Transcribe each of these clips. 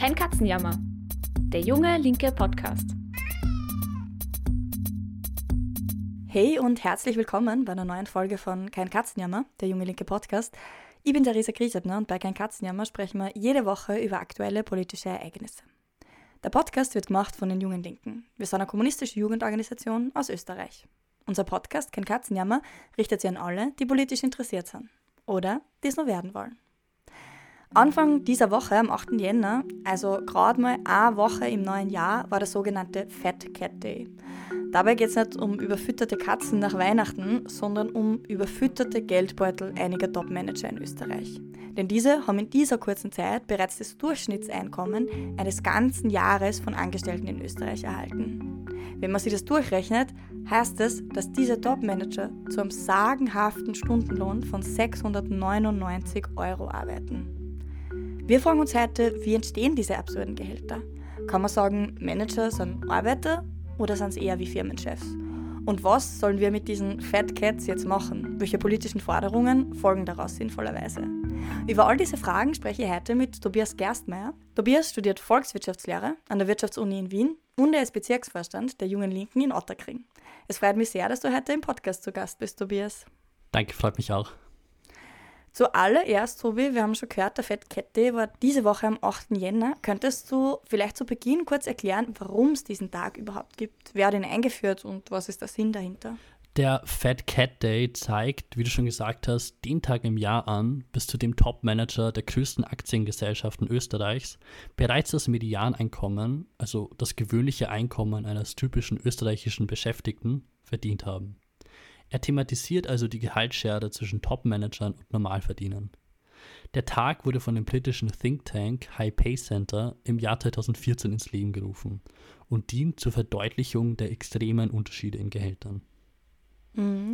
Kein Katzenjammer. Der junge linke Podcast. Hey und herzlich willkommen bei einer neuen Folge von Kein Katzenjammer, der junge linke Podcast. Ich bin Theresa Griesebner und bei Kein Katzenjammer sprechen wir jede Woche über aktuelle politische Ereignisse. Der Podcast wird gemacht von den Jungen Linken. Wir sind eine kommunistische Jugendorganisation aus Österreich. Unser Podcast Kein Katzenjammer richtet sich an alle, die politisch interessiert sind oder die es noch werden wollen. Anfang dieser Woche, am 8. Jänner, also gerade mal eine Woche im neuen Jahr, war der sogenannte Fat Cat Day. Dabei geht es nicht um überfütterte Katzen nach Weihnachten, sondern um überfütterte Geldbeutel einiger Top-Manager in Österreich. Denn diese haben in dieser kurzen Zeit bereits das Durchschnittseinkommen eines ganzen Jahres von Angestellten in Österreich erhalten. Wenn man sich das durchrechnet, heißt es, dass diese Top-Manager zu einem sagenhaften Stundenlohn von 699 Euro arbeiten. Wir fragen uns heute, wie entstehen diese absurden Gehälter? Kann man sagen, Manager sind Arbeiter oder sind es eher wie Firmenchefs? Und was sollen wir mit diesen Fat Cats jetzt machen? Welche politischen Forderungen folgen daraus sinnvollerweise? Über all diese Fragen spreche ich heute mit Tobias Gerstmeier. Tobias studiert Volkswirtschaftslehre an der Wirtschaftsuni in Wien und er ist Bezirksvorstand der Jungen Linken in Otterkring. Es freut mich sehr, dass du heute im Podcast zu Gast bist, Tobias. Danke, freut mich auch. Zuallererst, Tobi, wir haben schon gehört, der Fettkette war diese Woche am 8. Jänner. Könntest du vielleicht zu Beginn kurz erklären, warum es diesen Tag überhaupt gibt? Wer hat ihn eingeführt und was ist der Sinn dahinter? Der Fat Cat Day zeigt, wie du schon gesagt hast, den Tag im Jahr an, bis zu dem Top-Manager der größten Aktiengesellschaften Österreichs bereits das Medianeinkommen, also das gewöhnliche Einkommen eines typischen österreichischen Beschäftigten, verdient haben. Er thematisiert also die Gehaltsschere zwischen Top-Managern und Normalverdienern. Der Tag wurde von dem britischen Think Tank High Pay Center im Jahr 2014 ins Leben gerufen und dient zur Verdeutlichung der extremen Unterschiede in Gehältern. Mhm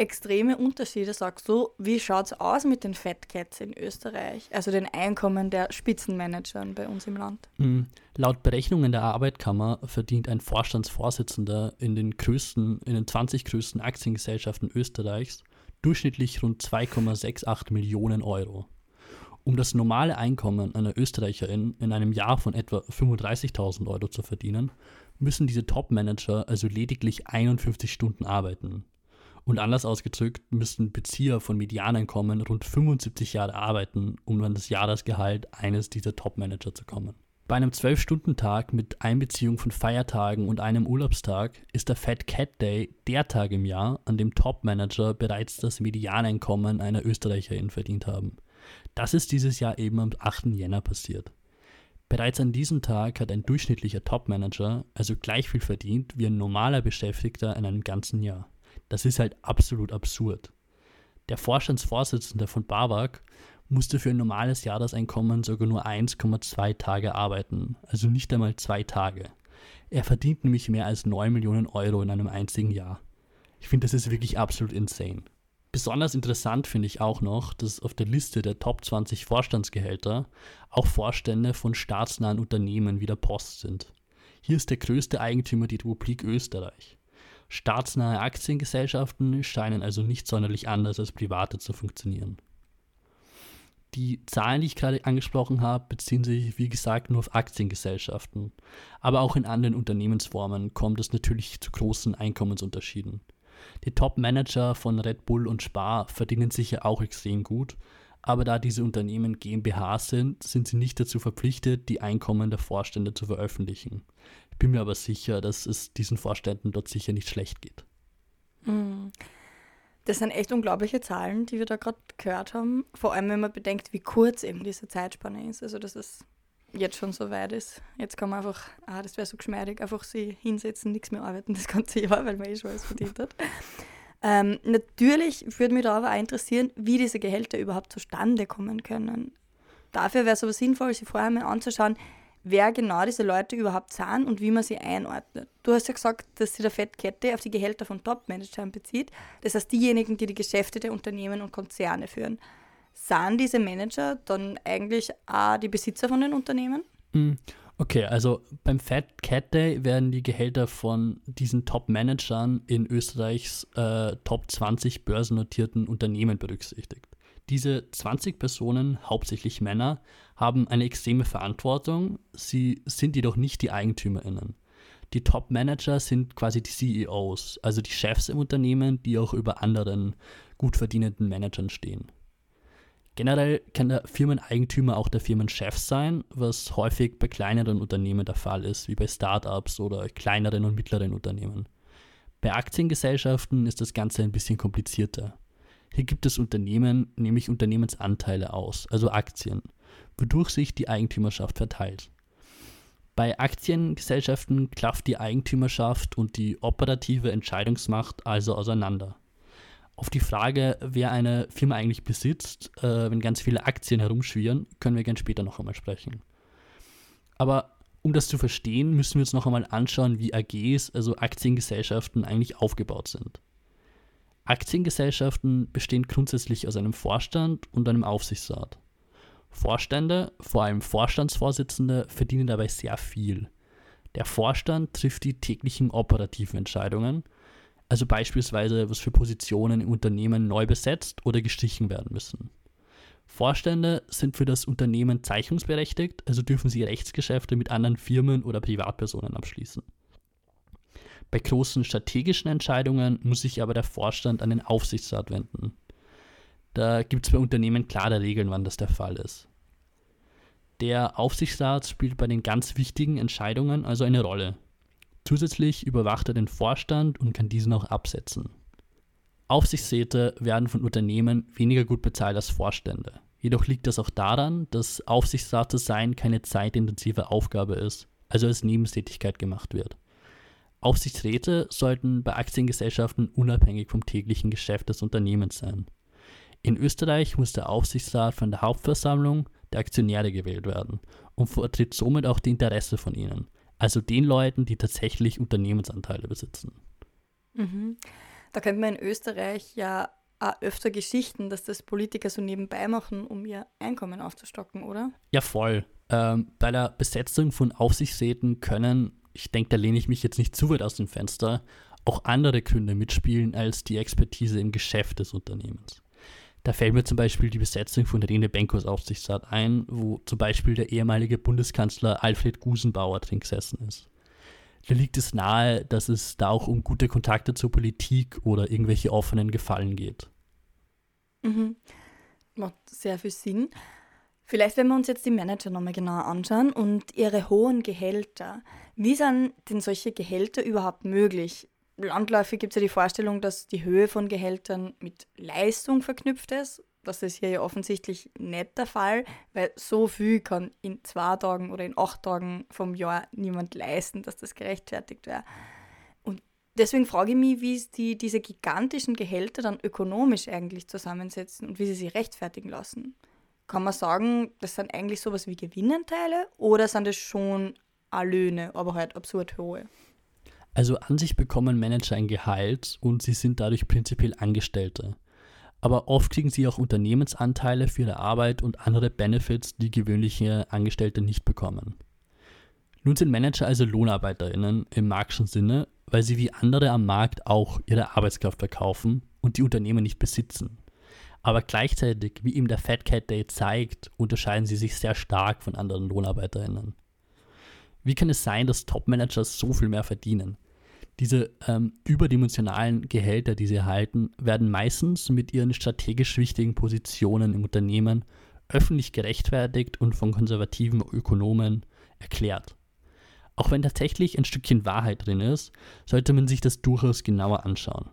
extreme Unterschiede, sagst du. Wie schaut es aus mit den Fat Cats in Österreich, also den Einkommen der Spitzenmanagern bei uns im Land? Mhm. Laut Berechnungen der Arbeitkammer verdient ein Vorstandsvorsitzender in den größten, in den 20 größten Aktiengesellschaften Österreichs durchschnittlich rund 2,68 Millionen Euro. Um das normale Einkommen einer Österreicherin in einem Jahr von etwa 35.000 Euro zu verdienen, müssen diese Top-Manager also lediglich 51 Stunden arbeiten. Und anders ausgedrückt müssten Bezieher von Medianeinkommen rund 75 Jahre arbeiten, um an das Jahresgehalt eines dieser Top-Manager zu kommen. Bei einem 12-Stunden-Tag mit Einbeziehung von Feiertagen und einem Urlaubstag ist der Fat Cat Day der Tag im Jahr, an dem Top-Manager bereits das Medianeinkommen einer Österreicherin verdient haben. Das ist dieses Jahr eben am 8. Jänner passiert. Bereits an diesem Tag hat ein durchschnittlicher Top-Manager also gleich viel verdient wie ein normaler Beschäftigter in einem ganzen Jahr. Das ist halt absolut absurd. Der Vorstandsvorsitzende von BAWAG musste für ein normales Jahreseinkommen sogar nur 1,2 Tage arbeiten, also nicht einmal zwei Tage. Er verdient nämlich mehr als 9 Millionen Euro in einem einzigen Jahr. Ich finde, das ist wirklich absolut insane. Besonders interessant finde ich auch noch, dass auf der Liste der Top 20 Vorstandsgehälter auch Vorstände von staatsnahen Unternehmen wie der Post sind. Hier ist der größte Eigentümer die Republik Österreich. Staatsnahe Aktiengesellschaften scheinen also nicht sonderlich anders als private zu funktionieren. Die Zahlen, die ich gerade angesprochen habe, beziehen sich, wie gesagt, nur auf Aktiengesellschaften. Aber auch in anderen Unternehmensformen kommt es natürlich zu großen Einkommensunterschieden. Die Top-Manager von Red Bull und Spar verdienen sicher auch extrem gut, aber da diese Unternehmen GmbH sind, sind sie nicht dazu verpflichtet, die Einkommen der Vorstände zu veröffentlichen bin mir aber sicher, dass es diesen Vorständen dort sicher nicht schlecht geht. Hm. Das sind echt unglaubliche Zahlen, die wir da gerade gehört haben. Vor allem, wenn man bedenkt, wie kurz eben diese Zeitspanne ist. Also, dass es jetzt schon so weit ist. Jetzt kann man einfach, ah, das wäre so geschmeidig, einfach sie hinsetzen, nichts mehr arbeiten das ganze Jahr, weil man eh schon alles verdient hat. Ähm, natürlich würde mich da aber auch interessieren, wie diese Gehälter überhaupt zustande kommen können. Dafür wäre es aber sinnvoll, sich vorher mal anzuschauen, wer genau diese Leute überhaupt sind und wie man sie einordnet. Du hast ja gesagt, dass sich der Fettkette auf die Gehälter von Top-Managern bezieht. Das heißt, diejenigen, die die Geschäfte der Unternehmen und Konzerne führen. Sind diese Manager dann eigentlich auch die Besitzer von den Unternehmen? Hm, okay, also beim Day werden die Gehälter von diesen Top-Managern in Österreichs äh, Top 20 börsennotierten Unternehmen berücksichtigt. Diese 20 Personen, hauptsächlich Männer, haben eine extreme Verantwortung, sie sind jedoch nicht die Eigentümerinnen. Die Top-Manager sind quasi die CEOs, also die Chefs im Unternehmen, die auch über anderen gut verdienenden Managern stehen. Generell kann der Firmeneigentümer auch der Firmenchef sein, was häufig bei kleineren Unternehmen der Fall ist, wie bei Startups oder kleineren und mittleren Unternehmen. Bei Aktiengesellschaften ist das Ganze ein bisschen komplizierter. Hier gibt es Unternehmen, nämlich Unternehmensanteile aus, also Aktien, wodurch sich die Eigentümerschaft verteilt. Bei Aktiengesellschaften klafft die Eigentümerschaft und die operative Entscheidungsmacht also auseinander. Auf die Frage, wer eine Firma eigentlich besitzt, äh, wenn ganz viele Aktien herumschwirren, können wir gerne später noch einmal sprechen. Aber um das zu verstehen, müssen wir uns noch einmal anschauen, wie AGs, also Aktiengesellschaften, eigentlich aufgebaut sind. Aktiengesellschaften bestehen grundsätzlich aus einem Vorstand und einem Aufsichtsrat. Vorstände, vor allem Vorstandsvorsitzende, verdienen dabei sehr viel. Der Vorstand trifft die täglichen operativen Entscheidungen, also beispielsweise, was für Positionen im Unternehmen neu besetzt oder gestrichen werden müssen. Vorstände sind für das Unternehmen zeichnungsberechtigt, also dürfen sie Rechtsgeschäfte mit anderen Firmen oder Privatpersonen abschließen. Bei großen strategischen Entscheidungen muss sich aber der Vorstand an den Aufsichtsrat wenden. Da gibt es bei Unternehmen klare Regeln, wann das der Fall ist. Der Aufsichtsrat spielt bei den ganz wichtigen Entscheidungen also eine Rolle. Zusätzlich überwacht er den Vorstand und kann diesen auch absetzen. Aufsichtsräte werden von Unternehmen weniger gut bezahlt als Vorstände. Jedoch liegt das auch daran, dass Aufsichtsrat zu sein keine zeitintensive Aufgabe ist, also als Nebentätigkeit gemacht wird. Aufsichtsräte sollten bei Aktiengesellschaften unabhängig vom täglichen Geschäft des Unternehmens sein. In Österreich muss der Aufsichtsrat von der Hauptversammlung der Aktionäre gewählt werden und vertritt somit auch die Interesse von ihnen, also den Leuten, die tatsächlich Unternehmensanteile besitzen. Mhm. Da kennt man in Österreich ja auch öfter Geschichten, dass das Politiker so nebenbei machen, um ihr Einkommen aufzustocken, oder? Ja, voll. Ähm, bei der Besetzung von Aufsichtsräten können ich denke, da lehne ich mich jetzt nicht zu weit aus dem Fenster, auch andere Gründe mitspielen als die Expertise im Geschäft des Unternehmens. Da fällt mir zum Beispiel die Besetzung von Rene Benkos Aufsichtsrat ein, wo zum Beispiel der ehemalige Bundeskanzler Alfred Gusenbauer drin gesessen ist. Da liegt es nahe, dass es da auch um gute Kontakte zur Politik oder irgendwelche offenen Gefallen geht. Mhm. Macht sehr viel Sinn. Vielleicht, wenn wir uns jetzt die Manager nochmal genauer anschauen und ihre hohen Gehälter. Wie sind denn solche Gehälter überhaupt möglich? Landläufig gibt es ja die Vorstellung, dass die Höhe von Gehältern mit Leistung verknüpft ist. Das ist hier ja offensichtlich nicht der Fall, weil so viel kann in zwei Tagen oder in acht Tagen vom Jahr niemand leisten, dass das gerechtfertigt wäre. Und deswegen frage ich mich, wie die, diese gigantischen Gehälter dann ökonomisch eigentlich zusammensetzen und wie sie sie rechtfertigen lassen kann man sagen, das sind eigentlich sowas wie Gewinnanteile oder sind das schon Löhne, aber halt absurd hohe? Also an sich bekommen Manager ein Gehalt und sie sind dadurch prinzipiell Angestellte. Aber oft kriegen sie auch Unternehmensanteile für ihre Arbeit und andere Benefits, die gewöhnliche Angestellte nicht bekommen. Nun sind Manager also LohnarbeiterInnen im marxischen Sinne, weil sie wie andere am Markt auch ihre Arbeitskraft verkaufen und die Unternehmen nicht besitzen. Aber gleichzeitig, wie ihm der Fat Cat Day zeigt, unterscheiden sie sich sehr stark von anderen LohnarbeiterInnen. Wie kann es sein, dass Top-Manager so viel mehr verdienen? Diese ähm, überdimensionalen Gehälter, die sie erhalten, werden meistens mit ihren strategisch wichtigen Positionen im Unternehmen öffentlich gerechtfertigt und von konservativen Ökonomen erklärt. Auch wenn tatsächlich ein Stückchen Wahrheit drin ist, sollte man sich das durchaus genauer anschauen.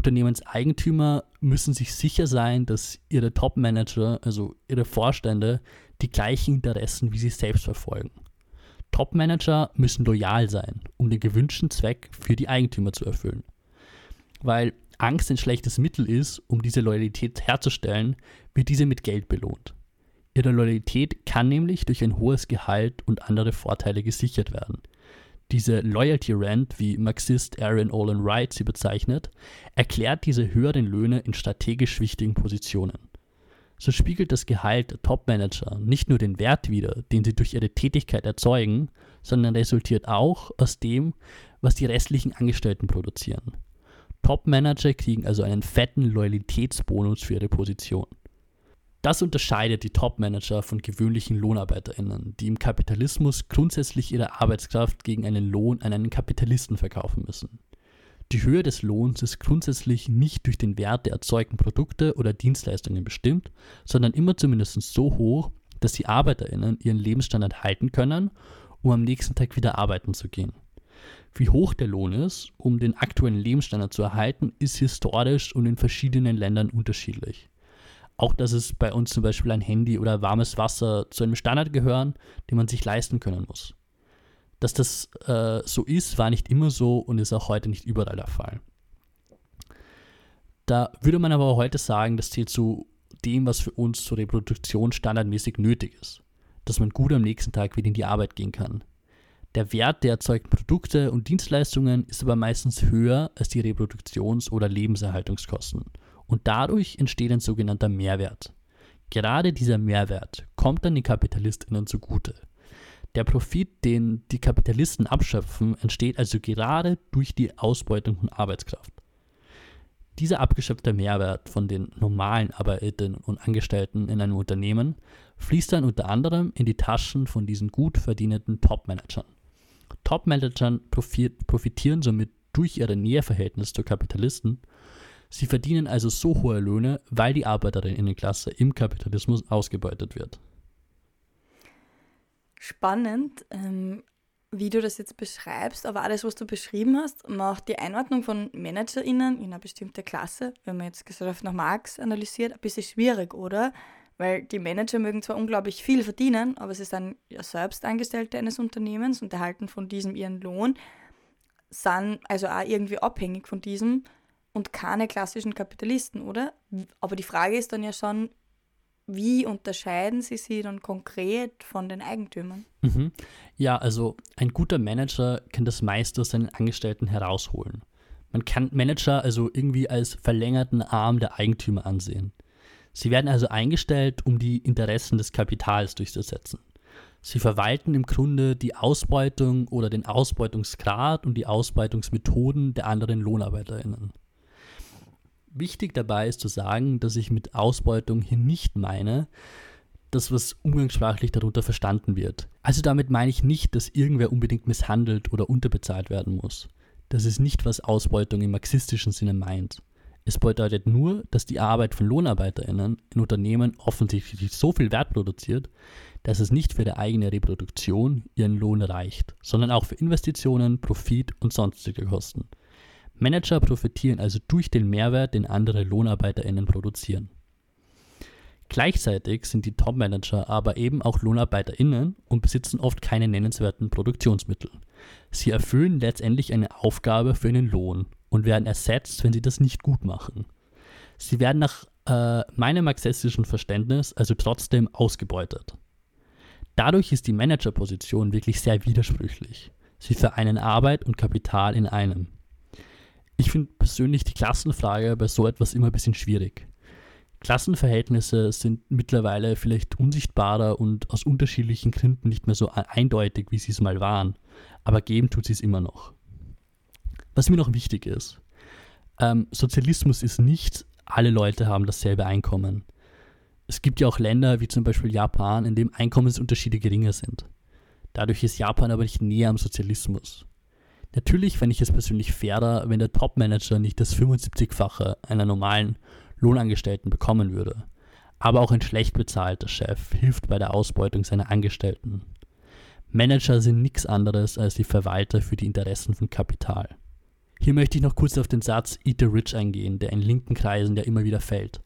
Unternehmenseigentümer müssen sich sicher sein, dass ihre Top-Manager, also ihre Vorstände, die gleichen Interessen wie sie selbst verfolgen. Top-Manager müssen loyal sein, um den gewünschten Zweck für die Eigentümer zu erfüllen. Weil Angst ein schlechtes Mittel ist, um diese Loyalität herzustellen, wird diese mit Geld belohnt. Ihre Loyalität kann nämlich durch ein hohes Gehalt und andere Vorteile gesichert werden. Diese Loyalty Rent, wie Marxist Aaron Olin Wright sie bezeichnet, erklärt diese höheren Löhne in strategisch wichtigen Positionen. So spiegelt das Gehalt der Top-Manager nicht nur den Wert wider, den sie durch ihre Tätigkeit erzeugen, sondern resultiert auch aus dem, was die restlichen Angestellten produzieren. Top-Manager kriegen also einen fetten Loyalitätsbonus für ihre Position. Das unterscheidet die Top-Manager von gewöhnlichen LohnarbeiterInnen, die im Kapitalismus grundsätzlich ihre Arbeitskraft gegen einen Lohn an einen Kapitalisten verkaufen müssen. Die Höhe des Lohns ist grundsätzlich nicht durch den Wert der erzeugten Produkte oder Dienstleistungen bestimmt, sondern immer zumindest so hoch, dass die ArbeiterInnen ihren Lebensstandard halten können, um am nächsten Tag wieder arbeiten zu gehen. Wie hoch der Lohn ist, um den aktuellen Lebensstandard zu erhalten, ist historisch und in verschiedenen Ländern unterschiedlich. Auch dass es bei uns zum Beispiel ein Handy oder warmes Wasser zu einem Standard gehören, den man sich leisten können muss. Dass das äh, so ist, war nicht immer so und ist auch heute nicht überall der Fall. Da würde man aber heute sagen, das zählt zu dem, was für uns zur Reproduktion standardmäßig nötig ist. Dass man gut am nächsten Tag wieder in die Arbeit gehen kann. Der Wert der erzeugten Produkte und Dienstleistungen ist aber meistens höher als die Reproduktions- oder Lebenserhaltungskosten. Und dadurch entsteht ein sogenannter Mehrwert. Gerade dieser Mehrwert kommt dann den KapitalistInnen zugute. Der Profit, den die Kapitalisten abschöpfen, entsteht also gerade durch die Ausbeutung von Arbeitskraft. Dieser abgeschöpfte Mehrwert von den normalen Arbeiterinnen und Angestellten in einem Unternehmen fließt dann unter anderem in die Taschen von diesen gut verdienenden Top-Managern. Top-Managern profitieren somit durch ihre Näheverhältnis zu Kapitalisten. Sie verdienen also so hohe Löhne, weil die Arbeiterinnenklasse im Kapitalismus ausgebeutet wird spannend, ähm, wie du das jetzt beschreibst, aber alles, was du beschrieben hast, macht die Einordnung von ManagerInnen in eine bestimmte Klasse, wenn man jetzt Gesellschaft nach Marx analysiert, ein bisschen schwierig, oder? Weil die Manager mögen zwar unglaublich viel verdienen, aber sie sind ja selbst Angestellte eines Unternehmens und erhalten von diesem ihren Lohn, sind also auch irgendwie abhängig von diesem und keine klassischen Kapitalisten, oder? Aber die Frage ist dann ja schon, wie unterscheiden sie sich dann konkret von den Eigentümern? Mhm. Ja, also ein guter Manager kann das meiste aus seinen Angestellten herausholen. Man kann Manager also irgendwie als verlängerten Arm der Eigentümer ansehen. Sie werden also eingestellt, um die Interessen des Kapitals durchzusetzen. Sie verwalten im Grunde die Ausbeutung oder den Ausbeutungsgrad und die Ausbeutungsmethoden der anderen Lohnarbeiterinnen. Wichtig dabei ist zu sagen, dass ich mit Ausbeutung hier nicht meine, das, was umgangssprachlich darunter verstanden wird. Also damit meine ich nicht, dass irgendwer unbedingt misshandelt oder unterbezahlt werden muss. Das ist nicht, was Ausbeutung im marxistischen Sinne meint. Es bedeutet nur, dass die Arbeit von LohnarbeiterInnen in Unternehmen offensichtlich so viel Wert produziert, dass es nicht für die eigene Reproduktion ihren Lohn reicht, sondern auch für Investitionen, Profit und sonstige Kosten. Manager profitieren also durch den Mehrwert, den andere LohnarbeiterInnen produzieren. Gleichzeitig sind die Top-Manager aber eben auch LohnarbeiterInnen und besitzen oft keine nennenswerten Produktionsmittel. Sie erfüllen letztendlich eine Aufgabe für einen Lohn und werden ersetzt, wenn sie das nicht gut machen. Sie werden nach äh, meinem marxistischen Verständnis also trotzdem ausgebeutet. Dadurch ist die Managerposition wirklich sehr widersprüchlich. Sie vereinen Arbeit und Kapital in einem. Ich finde persönlich die Klassenfrage bei so etwas immer ein bisschen schwierig. Klassenverhältnisse sind mittlerweile vielleicht unsichtbarer und aus unterschiedlichen Gründen nicht mehr so eindeutig, wie sie es mal waren. Aber geben tut sie es immer noch. Was mir noch wichtig ist, ähm, Sozialismus ist nicht, alle Leute haben dasselbe Einkommen. Es gibt ja auch Länder wie zum Beispiel Japan, in dem Einkommensunterschiede geringer sind. Dadurch ist Japan aber nicht näher am Sozialismus. Natürlich fände ich es persönlich fairer, wenn der Top-Manager nicht das 75-fache einer normalen Lohnangestellten bekommen würde. Aber auch ein schlecht bezahlter Chef hilft bei der Ausbeutung seiner Angestellten. Manager sind nichts anderes als die Verwalter für die Interessen von Kapital. Hier möchte ich noch kurz auf den Satz Eat the Rich eingehen, der in linken Kreisen ja immer wieder fällt.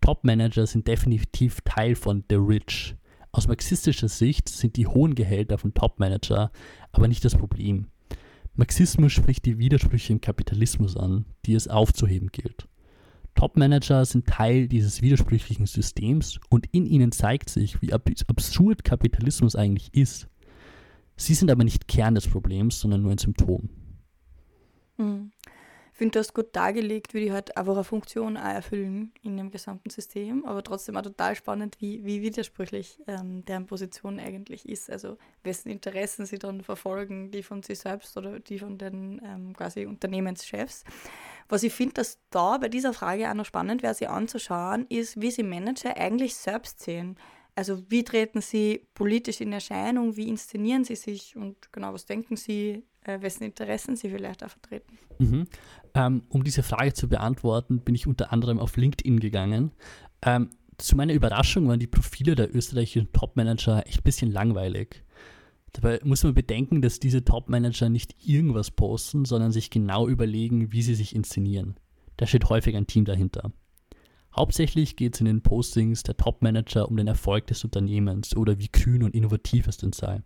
Top-Manager sind definitiv Teil von The Rich. Aus marxistischer Sicht sind die hohen Gehälter von Top-Manager aber nicht das Problem. Marxismus spricht die Widersprüche im Kapitalismus an, die es aufzuheben gilt. Topmanager sind Teil dieses widersprüchlichen Systems und in ihnen zeigt sich, wie absurd Kapitalismus eigentlich ist. Sie sind aber nicht Kern des Problems, sondern nur ein Symptom. Mhm finde, du hast gut dargelegt, wie die halt einfach eine Funktion auch erfüllen in dem gesamten System, aber trotzdem auch total spannend, wie, wie widersprüchlich ähm, deren Position eigentlich ist. Also wessen Interessen sie dann verfolgen, die von sich selbst oder die von den ähm, quasi Unternehmenschefs. Was ich finde, dass da bei dieser Frage auch noch spannend wäre, sie anzuschauen, ist, wie sie Manager eigentlich selbst sehen. Also wie treten sie politisch in Erscheinung, wie inszenieren sie sich und genau, was denken sie, äh, wessen Interessen sie vielleicht auch vertreten. Mhm. Ähm, um diese Frage zu beantworten, bin ich unter anderem auf LinkedIn gegangen. Ähm, zu meiner Überraschung waren die Profile der österreichischen Topmanager echt ein bisschen langweilig. Dabei muss man bedenken, dass diese Top-Manager nicht irgendwas posten, sondern sich genau überlegen, wie sie sich inszenieren. Da steht häufig ein Team dahinter. Hauptsächlich geht es in den Postings der Top-Manager um den Erfolg des Unternehmens oder wie grün und innovativ es denn sei.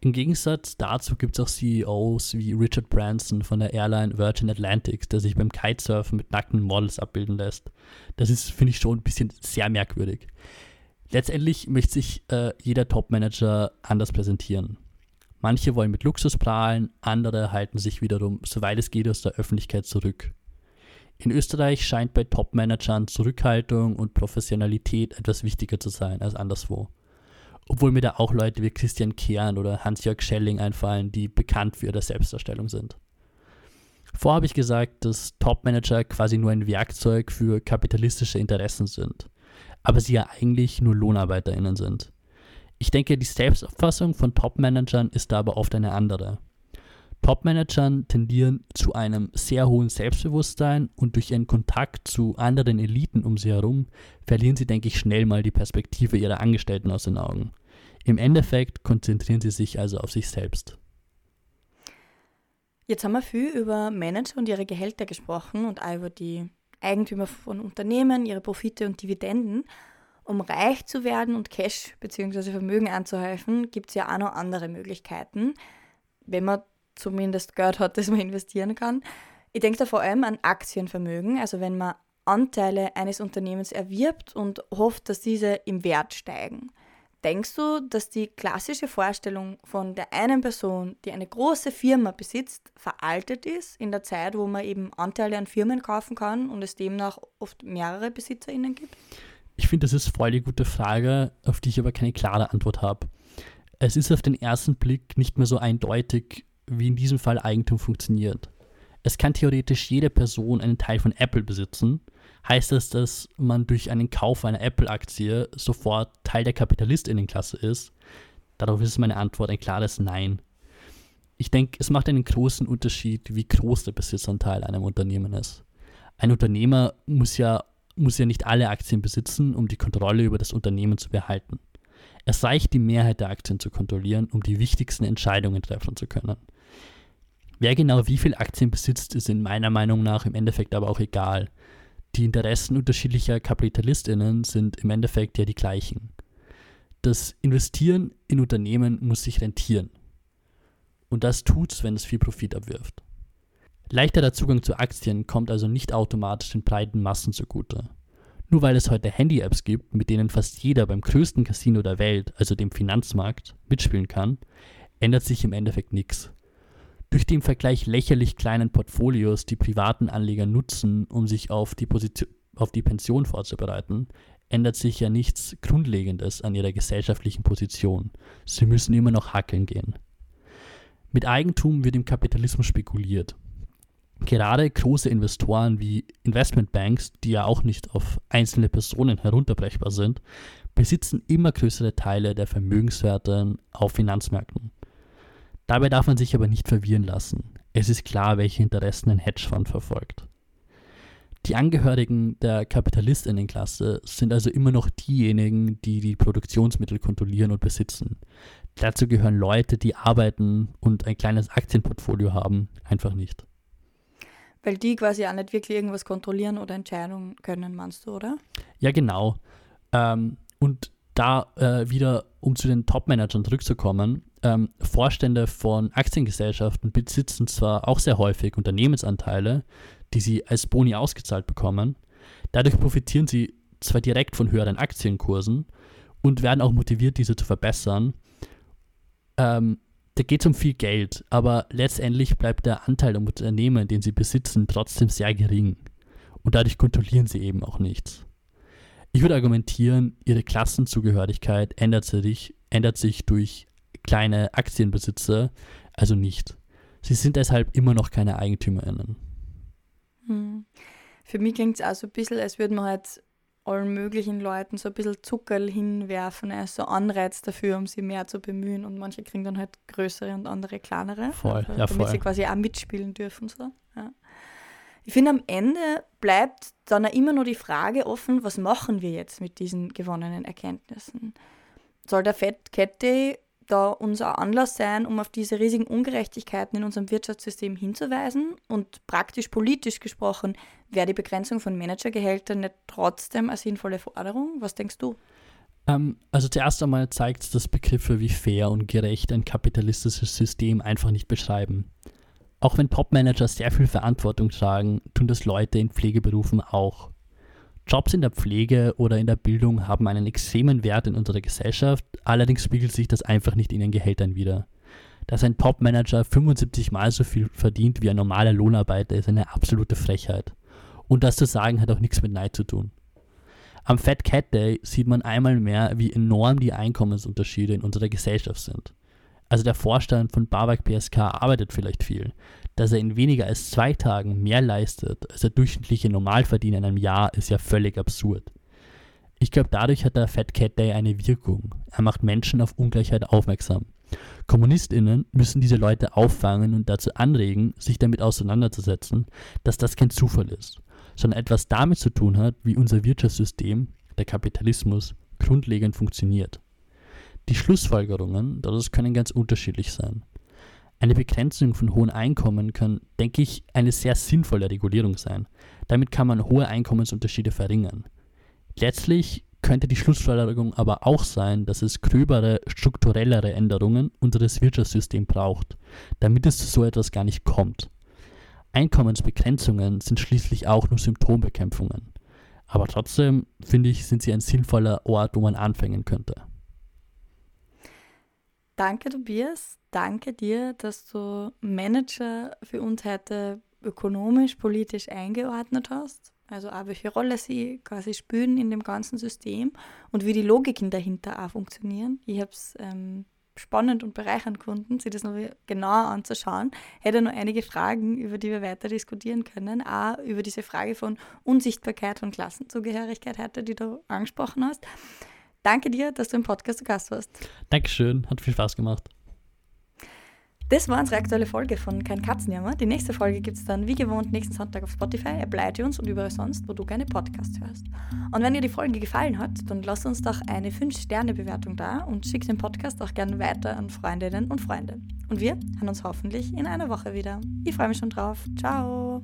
Im Gegensatz dazu gibt es auch CEOs wie Richard Branson von der Airline Virgin Atlantic, der sich beim Kitesurfen mit nackten Models abbilden lässt. Das ist, finde ich, schon ein bisschen sehr merkwürdig. Letztendlich möchte sich äh, jeder Top-Manager anders präsentieren. Manche wollen mit Luxus prahlen, andere halten sich wiederum, soweit es geht, aus der Öffentlichkeit zurück. In Österreich scheint bei Top-Managern Zurückhaltung und Professionalität etwas wichtiger zu sein als anderswo. Obwohl mir da auch Leute wie Christian Kern oder Hans-Jörg Schelling einfallen, die bekannt für ihre Selbstdarstellung sind. Vorher habe ich gesagt, dass Top-Manager quasi nur ein Werkzeug für kapitalistische Interessen sind aber sie ja eigentlich nur LohnarbeiterInnen sind. Ich denke, die Selbstauffassung von Top-Managern ist da aber oft eine andere. Top-Managern tendieren zu einem sehr hohen Selbstbewusstsein und durch ihren Kontakt zu anderen Eliten um sie herum verlieren sie, denke ich, schnell mal die Perspektive ihrer Angestellten aus den Augen. Im Endeffekt konzentrieren sie sich also auf sich selbst. Jetzt haben wir viel über Manager und ihre Gehälter gesprochen und auch über die Eigentümer von Unternehmen, ihre Profite und Dividenden. Um reich zu werden und Cash bzw. Vermögen anzuhäufen, gibt es ja auch noch andere Möglichkeiten, wenn man zumindest Geld hat, das man investieren kann. Ich denke da vor allem an Aktienvermögen, also wenn man Anteile eines Unternehmens erwirbt und hofft, dass diese im Wert steigen. Denkst du, dass die klassische Vorstellung von der einen Person, die eine große Firma besitzt, veraltet ist in der Zeit, wo man eben Anteile an Firmen kaufen kann und es demnach oft mehrere BesitzerInnen gibt? Ich finde, das ist voll die gute Frage, auf die ich aber keine klare Antwort habe. Es ist auf den ersten Blick nicht mehr so eindeutig, wie in diesem Fall Eigentum funktioniert. Es kann theoretisch jede Person einen Teil von Apple besitzen heißt das, dass man durch einen Kauf einer Apple-Aktie sofort Teil der Kapitalistinnenklasse ist? Darauf ist meine Antwort ein klares Nein. Ich denke, es macht einen großen Unterschied, wie groß der Besitzanteil einem Unternehmen ist. Ein Unternehmer muss ja, muss ja nicht alle Aktien besitzen, um die Kontrolle über das Unternehmen zu behalten. Es reicht, die Mehrheit der Aktien zu kontrollieren, um die wichtigsten Entscheidungen treffen zu können. Wer genau wie viel Aktien besitzt, ist in meiner Meinung nach im Endeffekt aber auch egal die Interessen unterschiedlicher KapitalistInnen sind im Endeffekt ja die gleichen. Das Investieren in Unternehmen muss sich rentieren. Und das tut's, wenn es viel Profit abwirft. Leichterer Zugang zu Aktien kommt also nicht automatisch den breiten Massen zugute. Nur weil es heute Handy-Apps gibt, mit denen fast jeder beim größten Casino der Welt, also dem Finanzmarkt, mitspielen kann, ändert sich im Endeffekt nichts. Durch im Vergleich lächerlich kleinen Portfolios, die privaten Anleger nutzen, um sich auf die, Position, auf die Pension vorzubereiten, ändert sich ja nichts Grundlegendes an ihrer gesellschaftlichen Position. Sie müssen immer noch hackeln gehen. Mit Eigentum wird im Kapitalismus spekuliert. Gerade große Investoren wie Investmentbanks, die ja auch nicht auf einzelne Personen herunterbrechbar sind, besitzen immer größere Teile der Vermögenswerte auf Finanzmärkten. Dabei darf man sich aber nicht verwirren lassen. Es ist klar, welche Interessen ein Hedgefonds verfolgt. Die Angehörigen der Kapitalistinnenklasse sind also immer noch diejenigen, die die Produktionsmittel kontrollieren und besitzen. Dazu gehören Leute, die arbeiten und ein kleines Aktienportfolio haben, einfach nicht. Weil die quasi auch nicht wirklich irgendwas kontrollieren oder entscheiden können, meinst du, oder? Ja, genau. Ähm, und da äh, wieder, um zu den Top-Managern zurückzukommen, ähm, Vorstände von Aktiengesellschaften besitzen zwar auch sehr häufig Unternehmensanteile, die sie als Boni ausgezahlt bekommen. Dadurch profitieren sie zwar direkt von höheren Aktienkursen und werden auch motiviert, diese zu verbessern. Ähm, da geht es um viel Geld, aber letztendlich bleibt der Anteil am Unternehmen, den sie besitzen, trotzdem sehr gering. Und dadurch kontrollieren sie eben auch nichts. Ich würde argumentieren, ihre Klassenzugehörigkeit ändert sich, ändert sich durch kleine Aktienbesitzer, also nicht. Sie sind deshalb immer noch keine EigentümerInnen. Hm. Für mich klingt es auch so ein bisschen, als würde man halt allen möglichen Leuten so ein bisschen Zuckerl hinwerfen, als so Anreiz dafür, um sie mehr zu bemühen. Und manche kriegen dann halt größere und andere kleinere. Voll, also, ja, damit voll. sie quasi auch mitspielen dürfen. So. Ja. Ich finde, am Ende bleibt dann immer nur die Frage offen, was machen wir jetzt mit diesen gewonnenen Erkenntnissen? Soll der Fat Cat Day da unser Anlass sein, um auf diese riesigen Ungerechtigkeiten in unserem Wirtschaftssystem hinzuweisen? Und praktisch politisch gesprochen, wäre die Begrenzung von Managergehältern nicht trotzdem eine sinnvolle Forderung? Was denkst du? Ähm, also zuerst einmal zeigt es, dass Begriffe wie fair und gerecht ein kapitalistisches System einfach nicht beschreiben. Auch wenn Topmanager sehr viel Verantwortung tragen, tun das Leute in Pflegeberufen auch. Jobs in der Pflege oder in der Bildung haben einen extremen Wert in unserer Gesellschaft, allerdings spiegelt sich das einfach nicht in den Gehältern wider. Dass ein Topmanager 75 mal so viel verdient wie ein normaler Lohnarbeiter, ist eine absolute Frechheit. Und das zu sagen hat auch nichts mit Neid zu tun. Am Fat Cat Day sieht man einmal mehr, wie enorm die Einkommensunterschiede in unserer Gesellschaft sind. Also der Vorstand von Babak PSK arbeitet vielleicht viel. Dass er in weniger als zwei Tagen mehr leistet als der durchschnittliche Normalverdiener in einem Jahr, ist ja völlig absurd. Ich glaube, dadurch hat der Fat Cat Day eine Wirkung. Er macht Menschen auf Ungleichheit aufmerksam. KommunistInnen müssen diese Leute auffangen und dazu anregen, sich damit auseinanderzusetzen, dass das kein Zufall ist, sondern etwas damit zu tun hat, wie unser Wirtschaftssystem, der Kapitalismus, grundlegend funktioniert. Die Schlussfolgerungen daraus können ganz unterschiedlich sein. Eine Begrenzung von hohen Einkommen kann, denke ich, eine sehr sinnvolle Regulierung sein. Damit kann man hohe Einkommensunterschiede verringern. Letztlich könnte die Schlussfolgerung aber auch sein, dass es gröbere, strukturellere Änderungen unseres Wirtschaftssystems braucht, damit es zu so etwas gar nicht kommt. Einkommensbegrenzungen sind schließlich auch nur Symptombekämpfungen. Aber trotzdem, finde ich, sind sie ein sinnvoller Ort, wo man anfangen könnte. Danke, Tobias. Danke dir, dass du Manager für uns heute ökonomisch, politisch eingeordnet hast. Also auch welche Rolle sie quasi spielen in dem ganzen System und wie die Logiken dahinter auch funktionieren. Ich habe es ähm, spannend und bereichernd gefunden, sich das noch genauer anzuschauen. Hätte noch einige Fragen, über die wir weiter diskutieren können. Auch über diese Frage von Unsichtbarkeit von Klassenzugehörigkeit heute, die du angesprochen hast. Danke dir, dass du im Podcast zu Gast warst. Dankeschön, hat viel Spaß gemacht. Das war unsere aktuelle Folge von Kein Katzenjammer. Die nächste Folge gibt es dann wie gewohnt nächsten Sonntag auf Spotify, Apple iTunes und überall sonst, wo du gerne Podcasts hörst. Und wenn dir die Folge gefallen hat, dann lass uns doch eine 5-Sterne-Bewertung da und schick den Podcast auch gerne weiter an Freundinnen und Freunde. Und wir hören uns hoffentlich in einer Woche wieder. Ich freue mich schon drauf. Ciao!